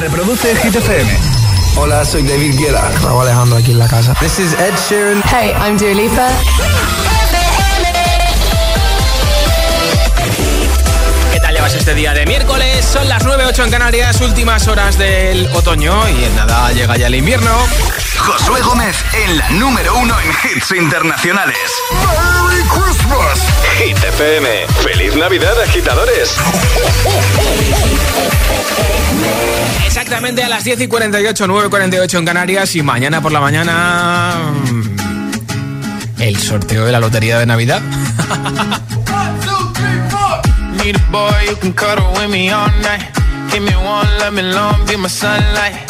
Reproduce Hit FM. Hola, soy David Guetta. Raúl Alejandro aquí en la casa. This is Ed Sheeran. Hey, I'm Dua Lipa. ¿Qué tal llevas este día de miércoles? Son las 9.08 en Canarias, últimas horas del otoño y en nada llega ya el invierno. Josué Gómez en la número uno en hits internacionales. ¡Merry Christmas! Hit FM. ¡Feliz Navidad, agitadores! Exactamente a las 10 y 48, 9 y 48 en Canarias y mañana por la mañana... mm, El sorteo de la lotería de Navidad. Need a boy who can cuddle with me all night. Give me one, let me long, be my sunlight.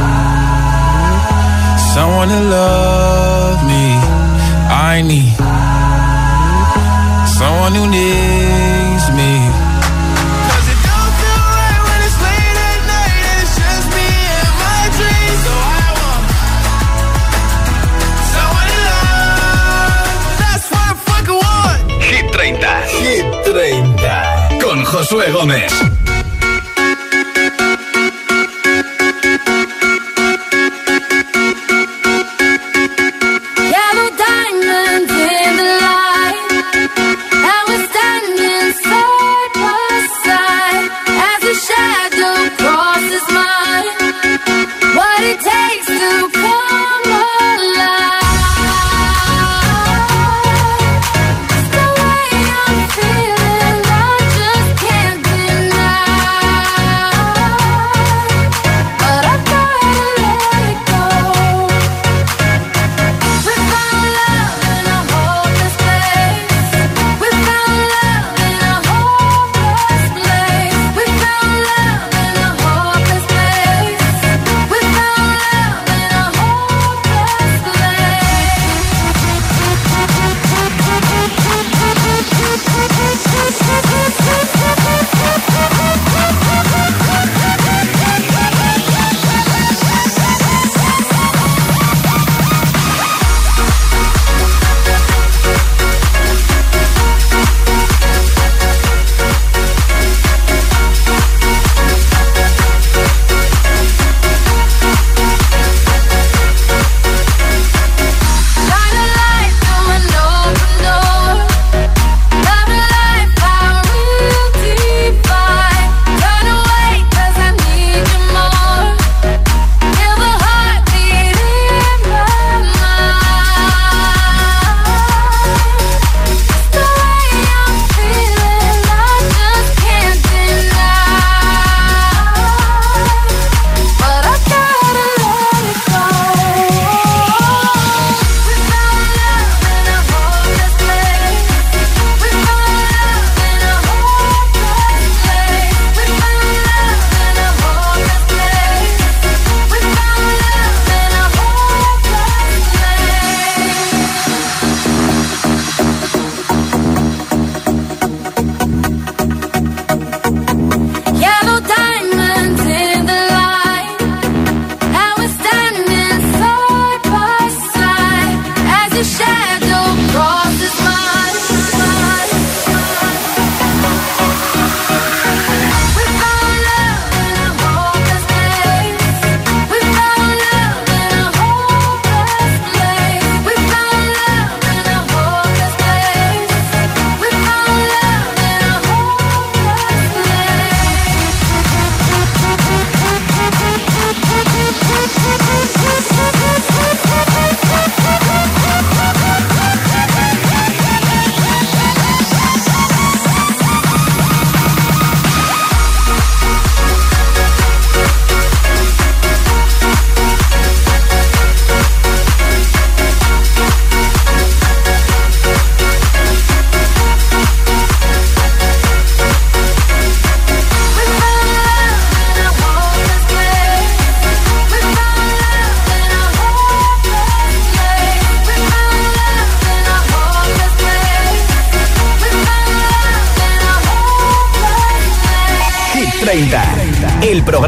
someone to love me. I need someone who needs me. 'Cause it don't feel right when it's late at night and it's just me and my dreams. So I want someone to love. That's what I fucking want. Hit 30. Hit 30. Con Josué Gómez.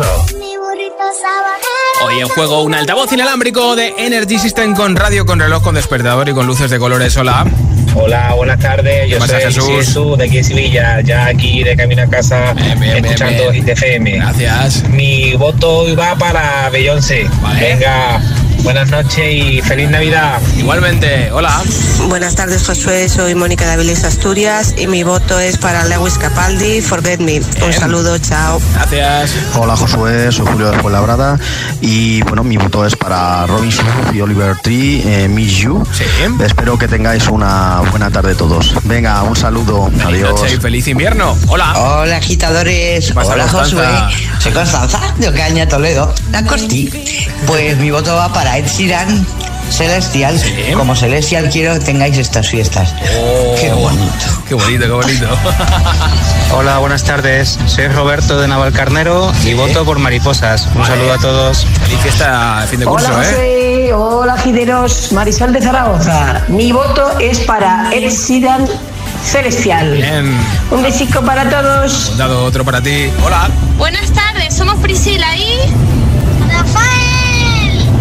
1033 28. Mi burrito sabanero. Hoy en juego un altavoz inalámbrico de Energy System con radio, con reloj, con despertador y con luces de colores. Hola. Hola, buenas tardes. Yo soy Jesús? Jesús? de aquí de Sevilla, ya aquí de camino a casa, Bien, bien, bien, escuchando bien. Hit FM. Gracias. Mi voto hoy va para Beyoncé. Vale. Venga, buenas noches y feliz Navidad. Igualmente. Hola. Buenas tardes, Josué. Soy Mónica de Avilés, Asturias y mi voto es para Lewis Capaldi, Forget Me. Un saludo, chao. Gracias. Hola Josué, soy Julio de Fuenlabrada y bueno, mi voto es para Robin Schulz y Oliver Tree, eh, Miss You. Sí. Espero que tengáis una buena tarde todos. Venga, un saludo, Feliz adiós. noche y feliz invierno. Hola. Hola agitadores, hola Constanza? Josué, soy Constanza de Ocaña, Toledo, la Costi. Pues mi voto va para Ed Sheeran, Celestial. Sí. Como Celestial quiero que tengáis estas fiestas. Oh, Qué bonito. Qué bonito, qué bonito. Hola, buenas tardes. Soy Roberto de Navalcarnero y voto por Mariposas. Un Vale. saludo a todos. Feliz fiesta fin de curso, Hola ¿eh? José, hola Gideros, Marisol de Zaragoza. Mi voto es para Ed Sheeran celestial. Bien. Un besico para todos. Dado otro para ti. Hola. Buenas tardes, somos Priscila y. Rafael.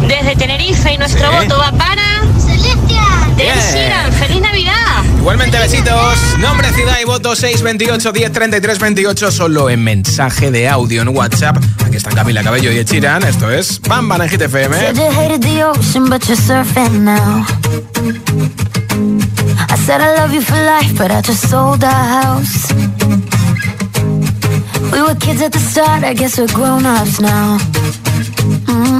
Desde Tenerife y nuestro Sí. voto va para. Celestia. De Bien. Sheeran. ¡Feliz Navidad! Igualmente besitos. Nombre, ciudad y voto 628 10 33 28 solo en mensaje de audio en WhatsApp. Aquí están Camila Cabello y Ed Sheeran. Esto es Bam Bam en Hit FM. Said you hated the ocean, but you're surfing now. I said I love you for life, but I just sold our house. We were kids at the start, I guess we're grown ups now. Mm.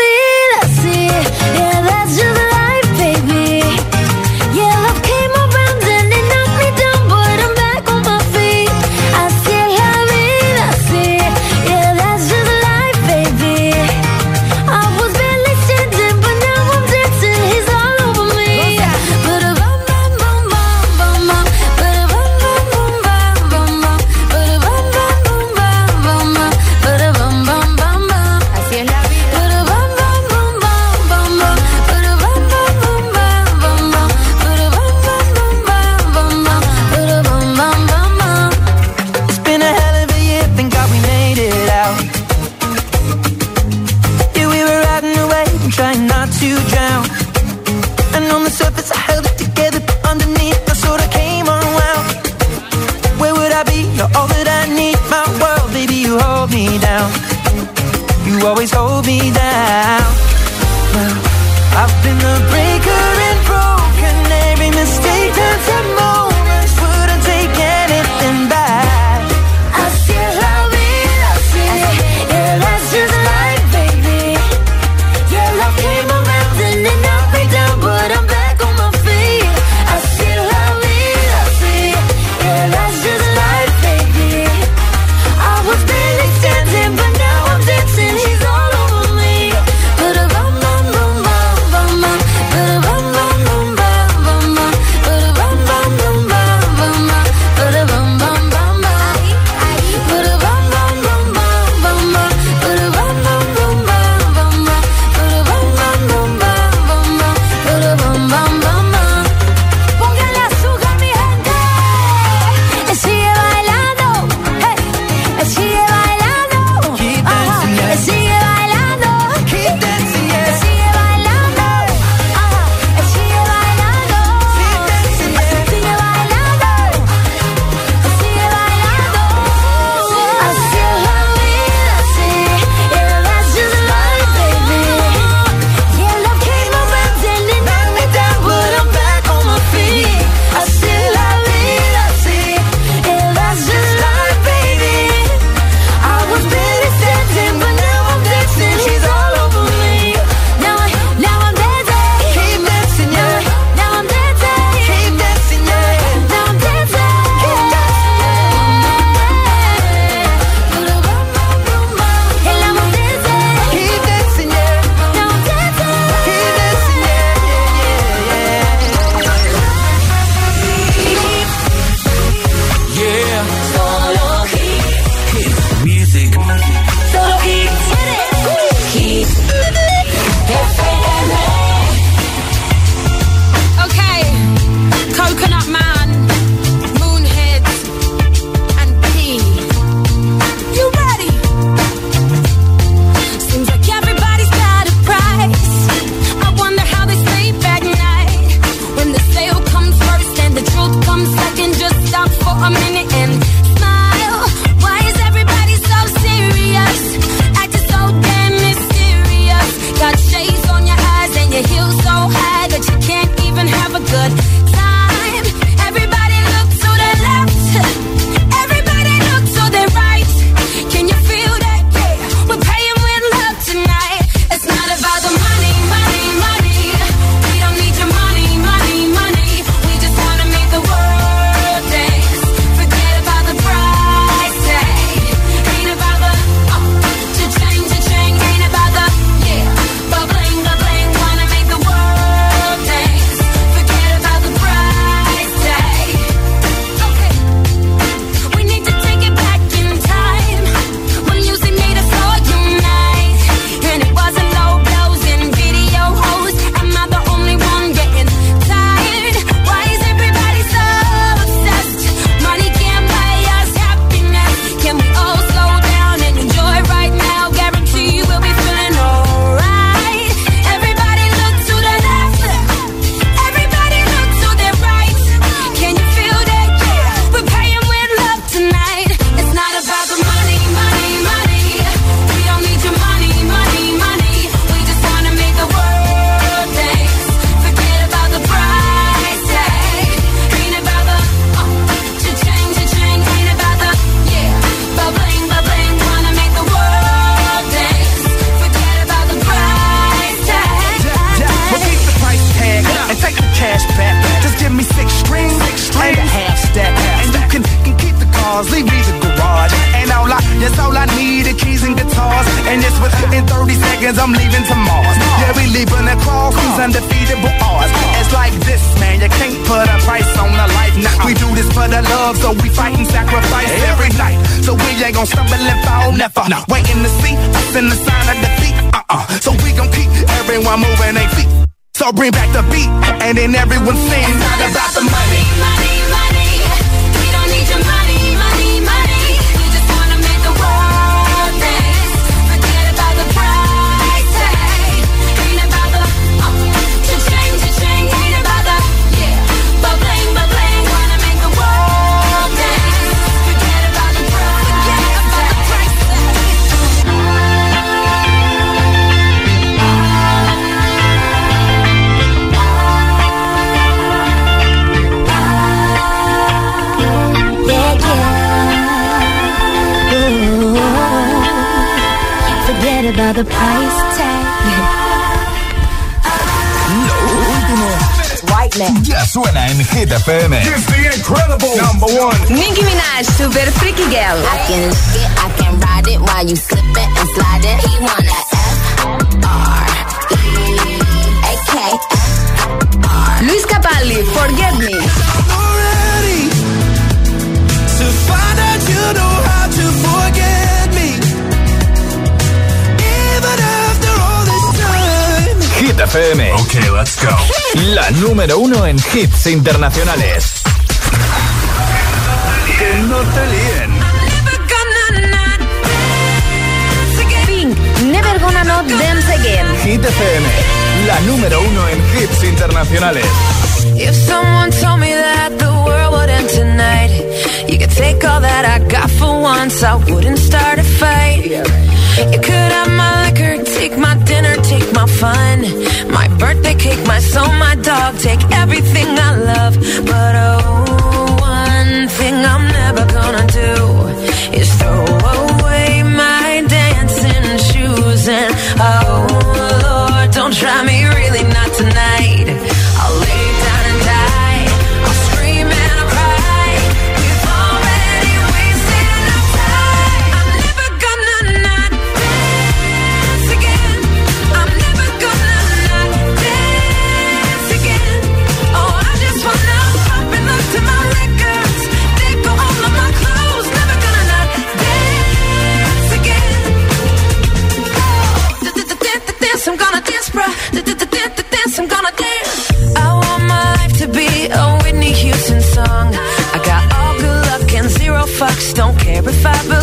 down. You always hold me down. Well, I've been the breaker suena en Hit FM. It's the incredible number one. Nicki Minaj, Super Freaky Girl. I can lick it, I can ride it while you slipping and sliding. He wanna F R E A K Luis Capaldi, Forget Me. ready to find out you know how to forget me. Even after all this time. Hit FM. Okay, let's go. La número uno en hits internacionales. Que no te líen. Pink, Never Gonna Not Dance Again. Hit FM. La número uno en hits internacionales. If someone told me that the tonight, you could take all that I got for once, I wouldn't start a fight. You could have my liquor, take my dinner, take my fun, my birthday cake, my soul, my dog, take everything I love. But oh, one thing I'm never gonna do is throw away my dancing shoes and oh Lord, don't try me really not tonight. I'll lay I'm gonna dance, bruh. Dance, I'm gonna dance. I want my life to be a Whitney Houston song. I got all good luck and zero fucks, don't care if I believe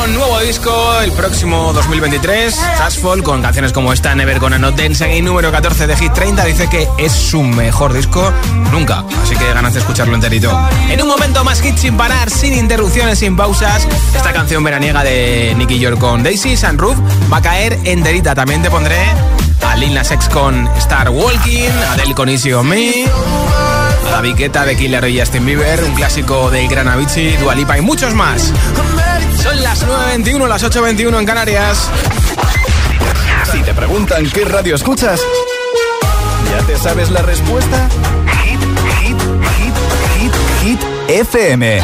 con nuevo disco el próximo 2023. Trashfall con canciones como esta, Never Gonna Not Dance Again, número 14 de Hit 30. Dice que es su mejor disco nunca. Así que ganas de escucharlo enterito. En un momento más hit sin parar, sin interrupciones, sin pausas. Esta canción veraniega de Nicky York con Daisy Sunroof va a caer enterita. También te pondré a Lil Nas X con Star Walking, Adele con Easy Me. La Viqueta de Killer y Justin Bieber, un clásico de Gran Avicii, Dualipa y muchos más. Son las 9.21, las 8.21 en Canarias. Si te preguntan qué radio escuchas, ¿ya te sabes la respuesta? Hit, hit, hit, hit, hit, FM.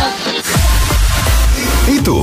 ¿Y tú?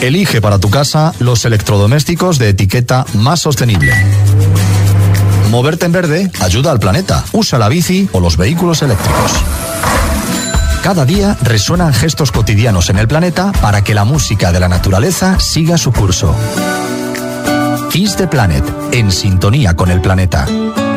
Elige para tu casa los electrodomésticos de etiqueta más sostenible. Moverte en verde ayuda al planeta. Usa la bici o los vehículos eléctricos. Cada día resuenan gestos cotidianos en el planeta para que la música de la naturaleza siga su curso. Kiss the Planet, en sintonía con el planeta.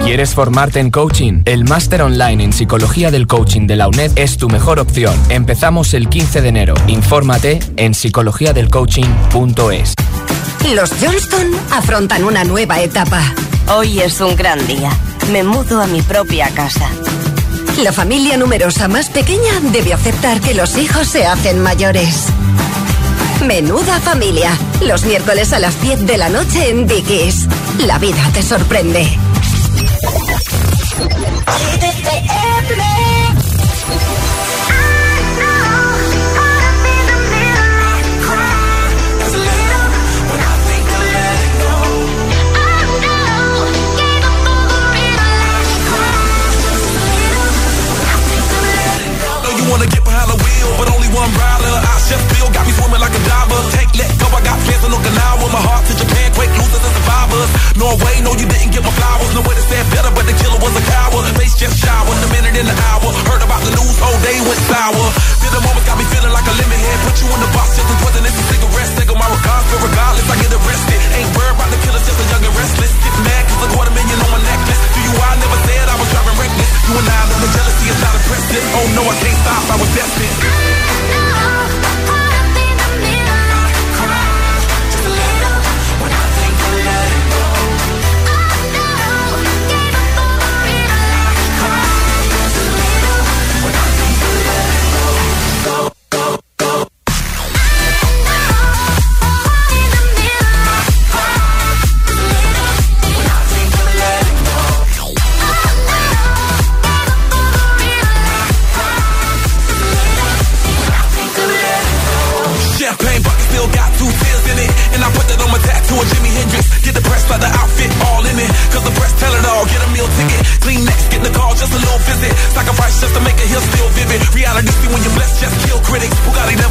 ¿Quieres formarte en coaching? El máster online en psicología del coaching de la UNED es tu mejor opción. Empezamos el 15 de enero. Infórmate en psicologiadelcoaching.es. Los Johnston afrontan una nueva etapa. Hoy es un gran día. Me mudo a mi propia casa. La familia numerosa más pequeña debe aceptar que los hijos se hacen mayores. Menuda familia. Los miércoles a las 10 de la noche en Dickies. La vida te sorprende. Leave it there. Swimming like a diver. Take, let go, I got plans in Okinawa. My heart to Japan, quake losers and survivors. Norway, no, you didn't get my flowers. No way to it better, but the killer was a coward. Face just shower, a minute in the hour. Heard about the news, whole day went sour. Feel the moment got me feeling like a lemon head. Put you in the box, just as poisonous as cigarettes. Take my regards, but regardless, I get arrested. Ain't worried about the killers, just a young and restless. Get mad, cause a quarter million on my necklace. To you, I never said I was driving reckless. You and I know the jealousy is not impressive. Oh no, I can't stop, I was destined. Critics. Bugatti never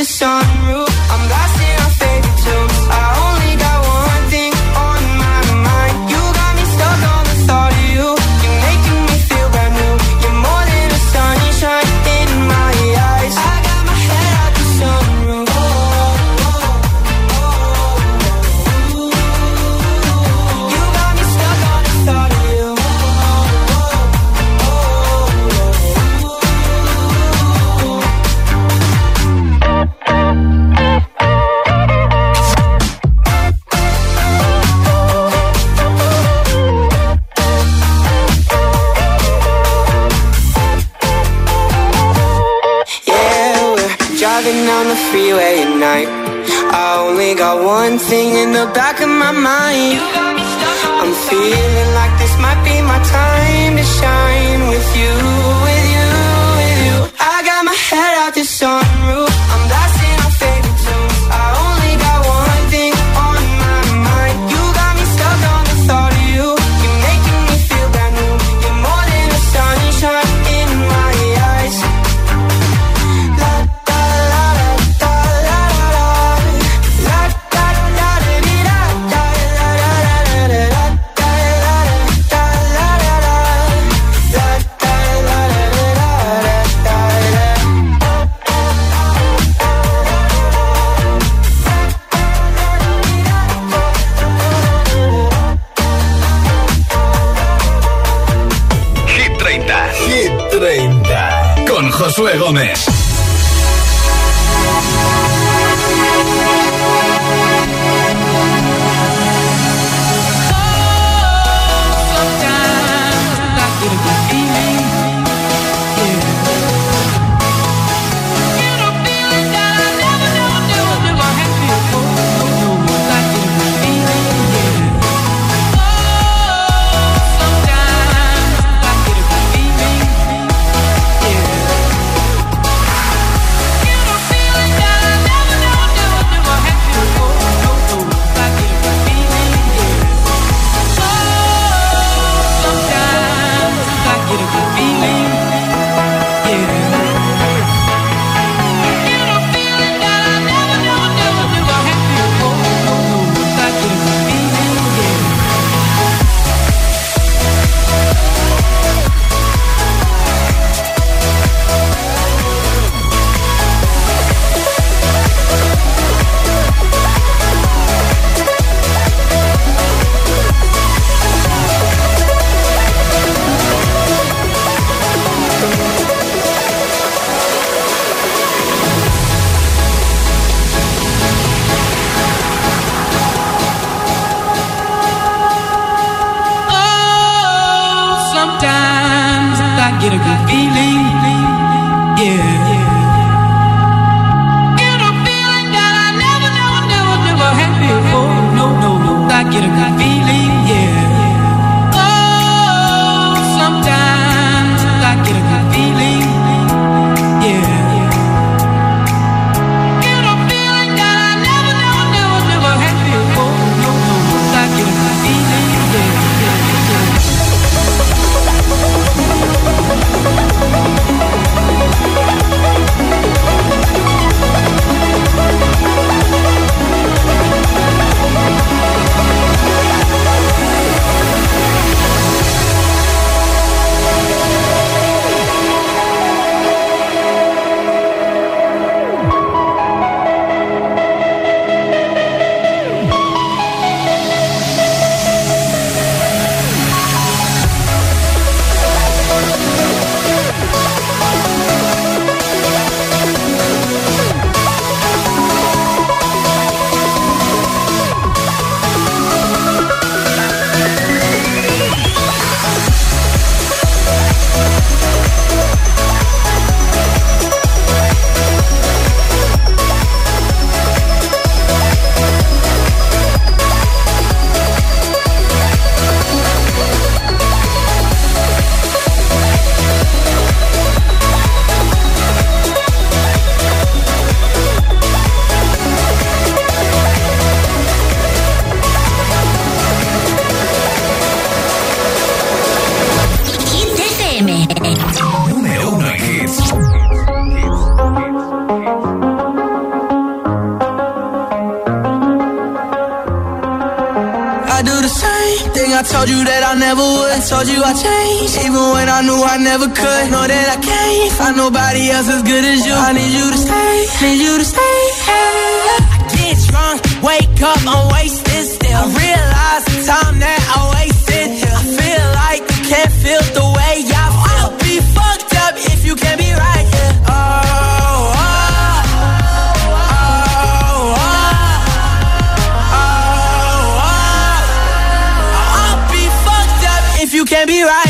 focus on I knew I never could. Know that I can't find nobody else as good as you. I need you to stay, need you to stay. I get drunk, wake up, I'm wasted still. I realize the time that I wasted. I feel like you can't feel the way I feel. I'll be fucked up if you can't be right here. Oh, oh, oh, oh, can't be right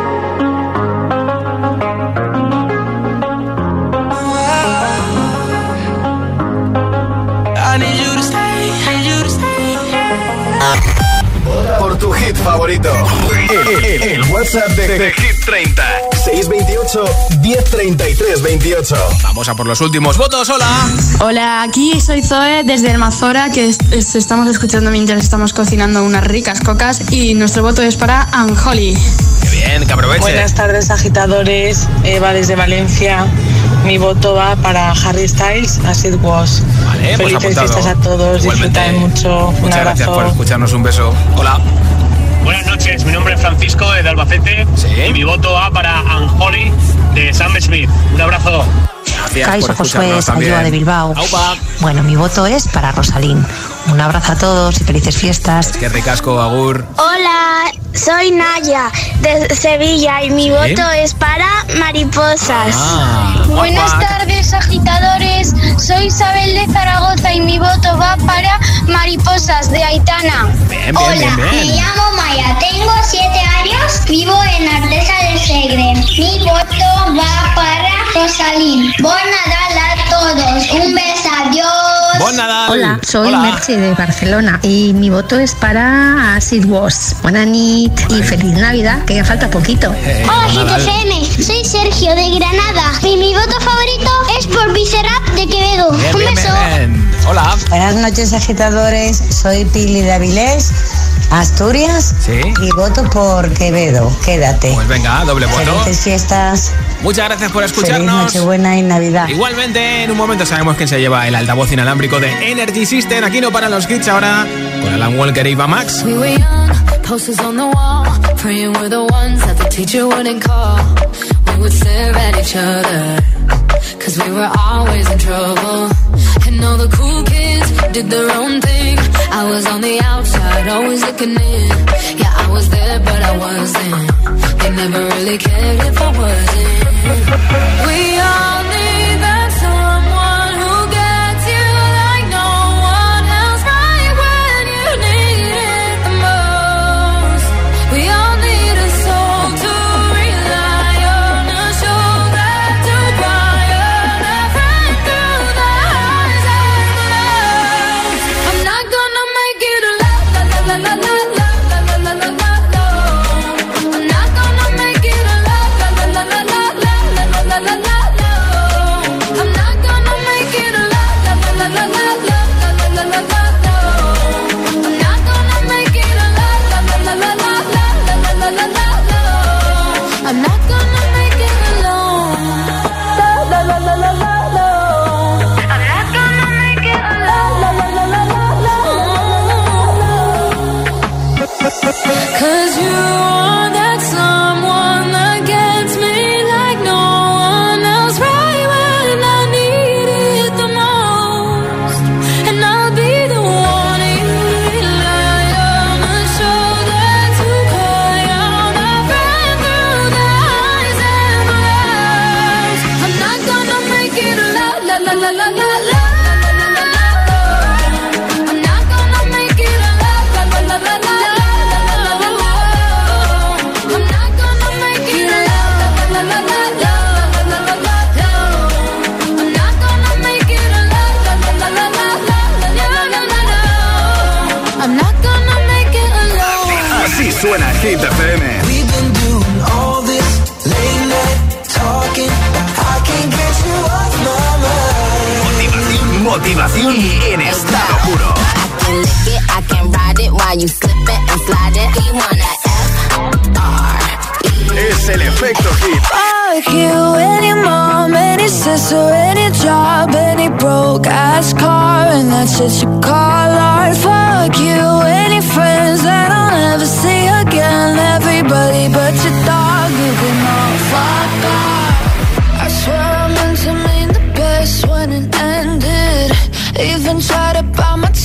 tu hit favorito. El, el- el WhatsApp de, de Hit 30. 628 1033 28. Vamos a por los últimos votos. Hola. Hola, aquí soy Zoe desde el Mazora, que es- es- estamos escuchando mientras estamos cocinando unas ricas cocas y nuestro voto es para Anjoli. Qué bien, que aproveche. Buenas tardes, agitadores. Eva desde Valencia. Mi voto va para Harry Styles, As It Was. Vale, pues Felices fiestas a todos, Igualmente. disfrutad mucho. Un Muchas gracias por escucharnos. Un beso. Hola. Buenas noches, mi nombre es Francisco de Albacete y mi voto va para Anjoli de Sam Smith. Un abrazo. Gracias Josué. Sayua de Bilbao. Bueno, mi voto es para Rosalín. Un abrazo a todos y felices fiestas. Qué ricasco, Agur. Hola, soy Naya de Sevilla y mi ¿Sí? voto es para mariposas. Ah, Buenas tardes, agitadores. Soy Isabel de Zaragoza y mi voto va para mariposas de Aitana. Bien, bien, Hola, bien, bien. me llamo Maya, tengo 7 años, vivo en Artesa del Segre. Mi voto va para Rosalín. Nadal a todos. Un beso, adiós. Hola, soy Merche de Barcelona y mi voto es para Sid Was. Buena nit y feliz Navidad, que ya falta poquito. Hola, GTFM. Soy Sergio de Granada. Y mi voto favorito es por Viserap de Quevedo. Un beso. Hola. Buenas noches, agitadores. Soy Pili de Avilés, Asturias. Y voto por Quevedo. Quédate. Pues venga, doble voto. Felices fiestas. Muchas gracias por Feliz escucharnos. Nochebuena y Navidad. Igualmente, en un momento sabemos quién se lleva el altavoz inalámbrico de Energy System. Aquí no paran los hits ahora con Alan Walker y Eva Max. We were young, posters on the wall, praying we're the ones that the teacher wouldn't call. We would stare at each other, cause we were always in trouble. And all the cool kids did their own thing. I was on the outside, always looking in. Yeah, I was there, but I wasn't. They never really cared if I wasn't. We are. Fuck you, any mom, any sister, any job, any broke ass car, and that's shit you call art. Fuck you, any friends that I'll never see again. Everybody but your dog, you can all fuck off. I swear I meant to mean the best when it ended. Even tried to bite my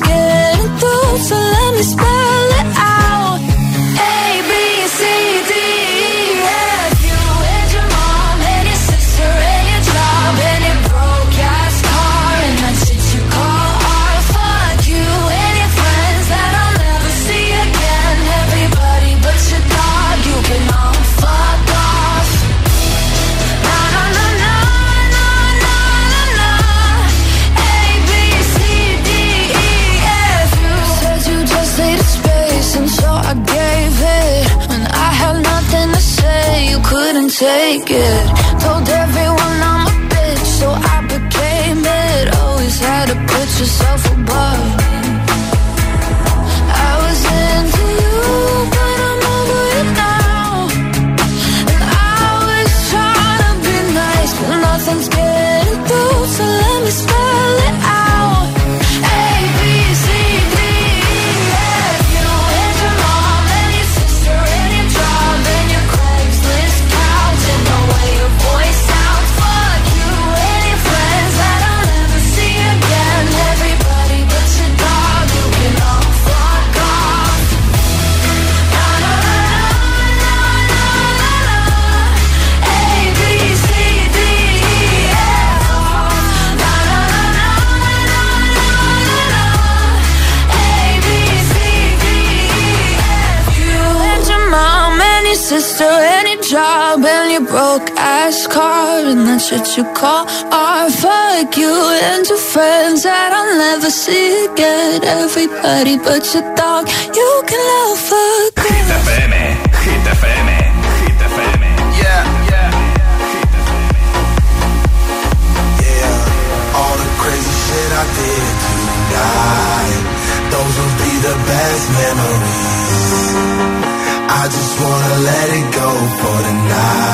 but nothing's getting through. So let me spell it out. Car and that you call art. Fuck you and your friends that I'll never see again. Everybody but your dog, you can love fuck off. Hit FM, Hit FM, Hit FM. Yeah, yeah. Yeah, all the crazy shit I did tonight. Those will be the best memories. I just wanna let it go for the night.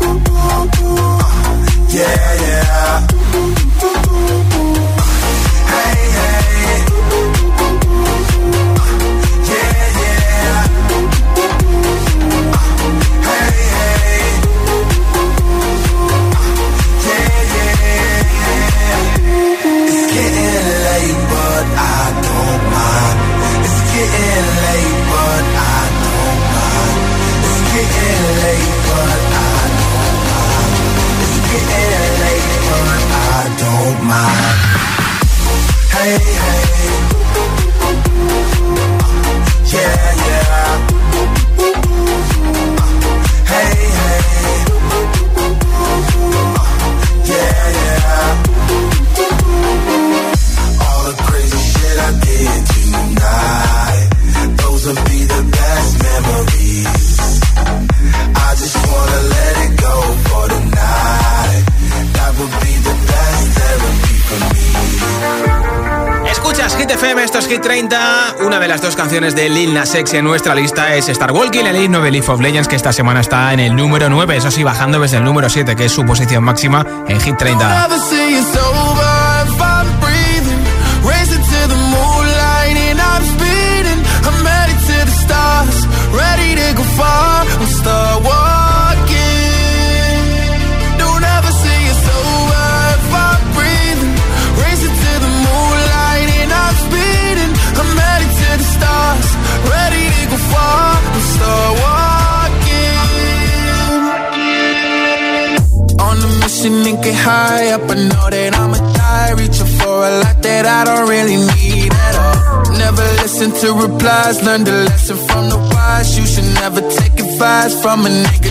Yeah, yeah. De Lil Nas X en nuestra lista es Star Walking, el de Leaf of Legends, que esta semana está en el número 9. Eso sí, bajando desde el número 7, que es su posición máxima en Hit 30. Listen to replies, learn the lesson from the wise. You should never take advice from a nigga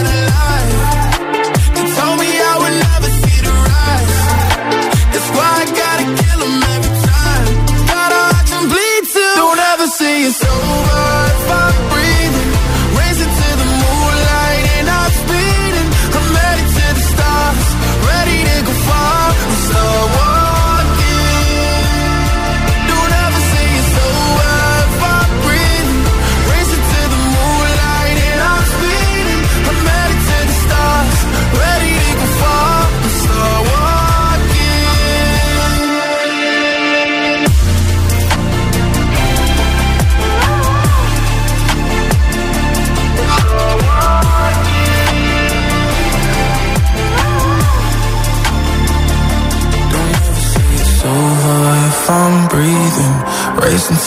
say it's over if I'm breathing.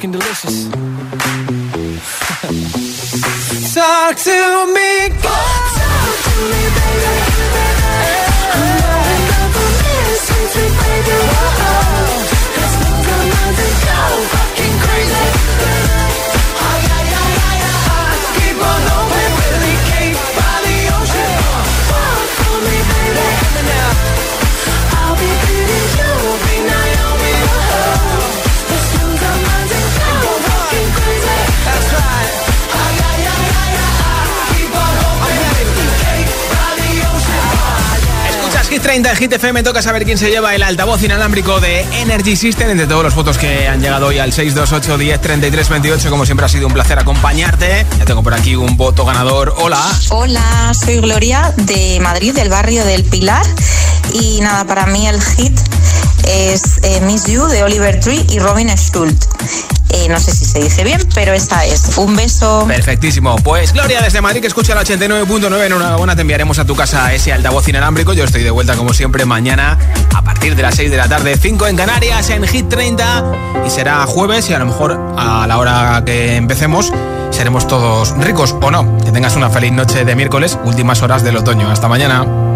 fucking delicious. Talk to me, 30 en Hit FM, toca saber quién se lleva el altavoz inalámbrico de Energy System entre todos los votos que han llegado hoy al 628 10 33 28. Como siempre ha sido un placer acompañarte. Ya tengo por aquí un voto ganador. Hola. Hola, soy Gloria de Madrid, del barrio del Pilar. Y nada, para mí el hit es eh, Miss You de Oliver Tree y Robin Schultz. Eh, no sé si se dice bien, pero esa es. Un beso. Perfectísimo. Pues Gloria desde Madrid que escucha la 89.9 en una buena te enviaremos a tu casa ese altavoz inalámbrico. Yo estoy de vuelta como siempre mañana a partir de las 6 de la tarde, 5 en Canarias en Hit 30 y será jueves y a lo mejor a la hora que empecemos seremos todos ricos o no. Que tengas una feliz noche de miércoles, últimas horas del otoño. Hasta mañana.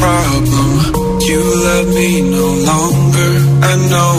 Problem. You love me no longer. I know